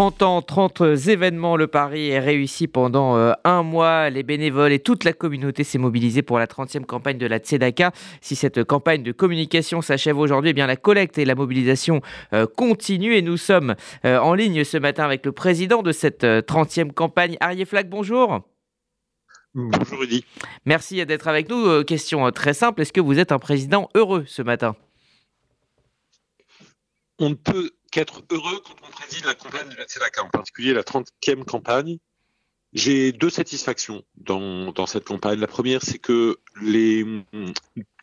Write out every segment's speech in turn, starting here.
30 ans, 30 événements. Le pari est réussi pendant euh, un mois. Les bénévoles et toute la communauté s'est mobilisée pour la 30e campagne de la Tzedaka. Si cette campagne de communication s'achève aujourd'hui, eh bien la collecte et la mobilisation euh, continuent. Et nous sommes euh, en ligne ce matin avec le président de cette 30e campagne, Arié Flack. Bonjour. Bonjour Rudy. Merci d'être avec nous. question très simple. Est-ce que vous êtes un président heureux ce matin? On ne peut qu'être heureux quand on préside la campagne de la Tzedaka, en particulier la 30e campagne. J'ai deux satisfactions dans, cette campagne. La première, c'est que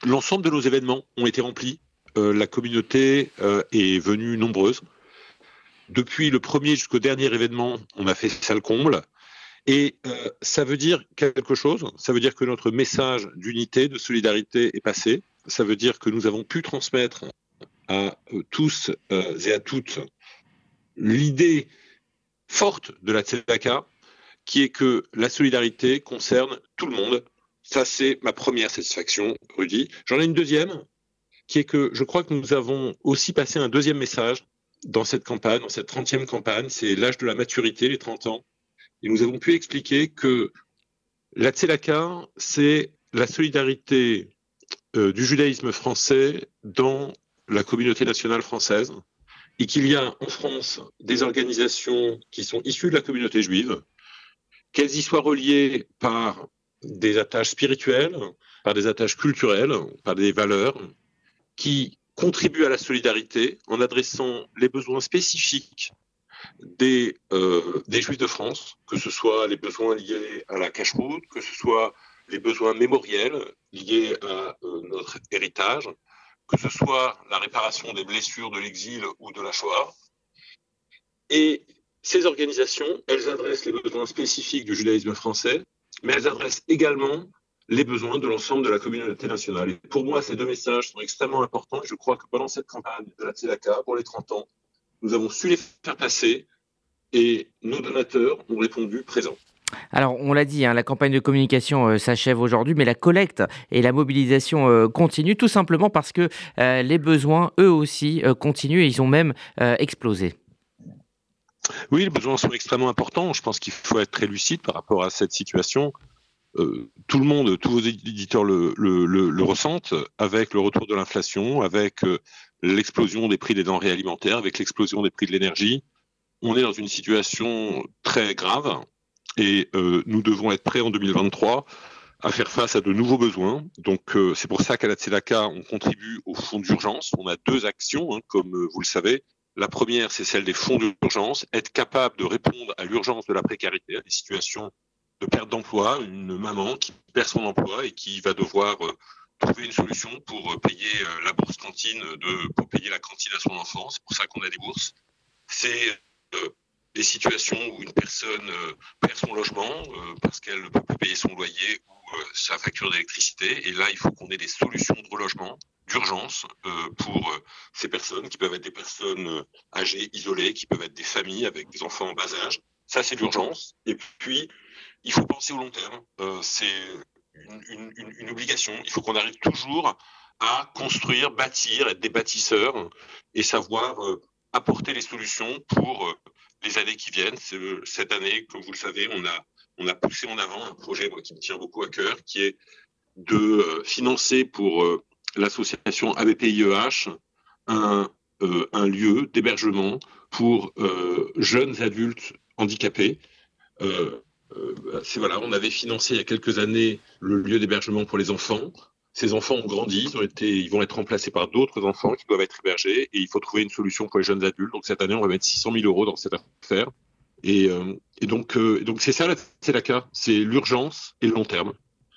l'ensemble de nos événements ont été remplis. Euh, la communauté euh, est venue nombreuse. Depuis le premier jusqu'au dernier événement, on a fait salle comble. Et euh, ça veut dire quelque chose. Ça veut dire que notre message d'unité, de solidarité est passé. Ça veut dire que nous avons pu transmettre à euh, tous euh, et à toutes l'idée forte de la Tzedaka, qui est que la solidarité concerne tout le monde. Ça, c'est ma première satisfaction, Rudy. J'en ai une deuxième, qui est que je crois que nous avons aussi passé un deuxième message dans cette campagne, dans cette 30e campagne, c'est l'âge de la maturité, les 30 ans. Et nous avons pu expliquer que la Tzedaka, c'est la solidarité euh, du judaïsme français dans la communauté nationale française et qu'il y a en France des organisations qui sont issues de la communauté juive, qu'elles y soient reliées par des attaches spirituelles, par des attaches culturelles, par des valeurs, qui contribuent à la solidarité en adressant les besoins spécifiques des, euh, Juifs de France, que ce soit les besoins liés à la cache que ce soit les besoins mémoriels liés à euh, notre héritage, que ce soit la réparation des blessures de l'exil ou de la Shoah. Et ces organisations, elles adressent les besoins spécifiques du judaïsme français, mais elles adressent également les besoins de l'ensemble de la communauté nationale. Pour moi, ces deux messages sont extrêmement importants. Je crois que pendant cette campagne de la Tzedaka, pour les 30 ans, nous avons su les faire passer et nos donateurs ont répondu présent. Alors, on l'a dit, hein, la campagne de communication euh, s'achève aujourd'hui, mais la collecte et la mobilisation euh, continuent tout simplement parce que euh, les besoins, eux aussi, continuent et ils ont même explosé. Oui, les besoins sont extrêmement importants. Je pense qu'il faut être très lucide par rapport à cette situation. tout le monde, tous vos éditeurs le, le ressentent avec le retour de l'inflation, avec l'explosion des prix des denrées alimentaires, avec l'explosion des prix de l'énergie. On est dans une situation très grave et euh, nous devons être prêts en 2023 à faire face à de nouveaux besoins. Donc euh, c'est pour ça qu'à la Tzedaka, on contribue au fonds d'urgence. On a deux actions, hein, comme euh, vous le savez. La première, c'est celle des fonds d'urgence, être capable de répondre à l'urgence de la précarité, à des situations de perte d'emploi, une maman qui perd son emploi et qui va devoir trouver une solution pour payer la bourse cantine, pour payer la cantine à son enfant. C'est pour ça qu'on a des bourses. C'est des situations où une personne euh, perd son logement euh, parce qu'elle ne peut plus payer son loyer ou euh, sa facture d'électricité. Et là, il faut qu'on ait des solutions de relogement d'urgence pour ces personnes qui peuvent être des personnes âgées, isolées, qui peuvent être des familles avec des enfants en bas âge. Ça, c'est l'urgence. Et puis, il faut penser au long terme. c'est une, une, obligation. Il faut qu'on arrive toujours à construire, bâtir, être des bâtisseurs et savoir apporter les solutions pour les années qui viennent. Cette année, comme vous le savez, on a, poussé en avant un projet qui me tient beaucoup à cœur, qui est de euh, financer pour euh, l'association ABPIEH un, euh, lieu d'hébergement pour jeunes adultes handicapés. voilà, on avait financé il y a quelques années le lieu d'hébergement pour les enfants. Ces enfants ont grandi, ils, ont été, ils vont être remplacés par d'autres enfants qui doivent être hébergés et il faut trouver une solution pour les jeunes adultes. Donc cette année, on va mettre 600 000 euros dans cette affaire. Et, euh, et donc, euh, c'est ça la cas, c'est l'urgence et le long terme.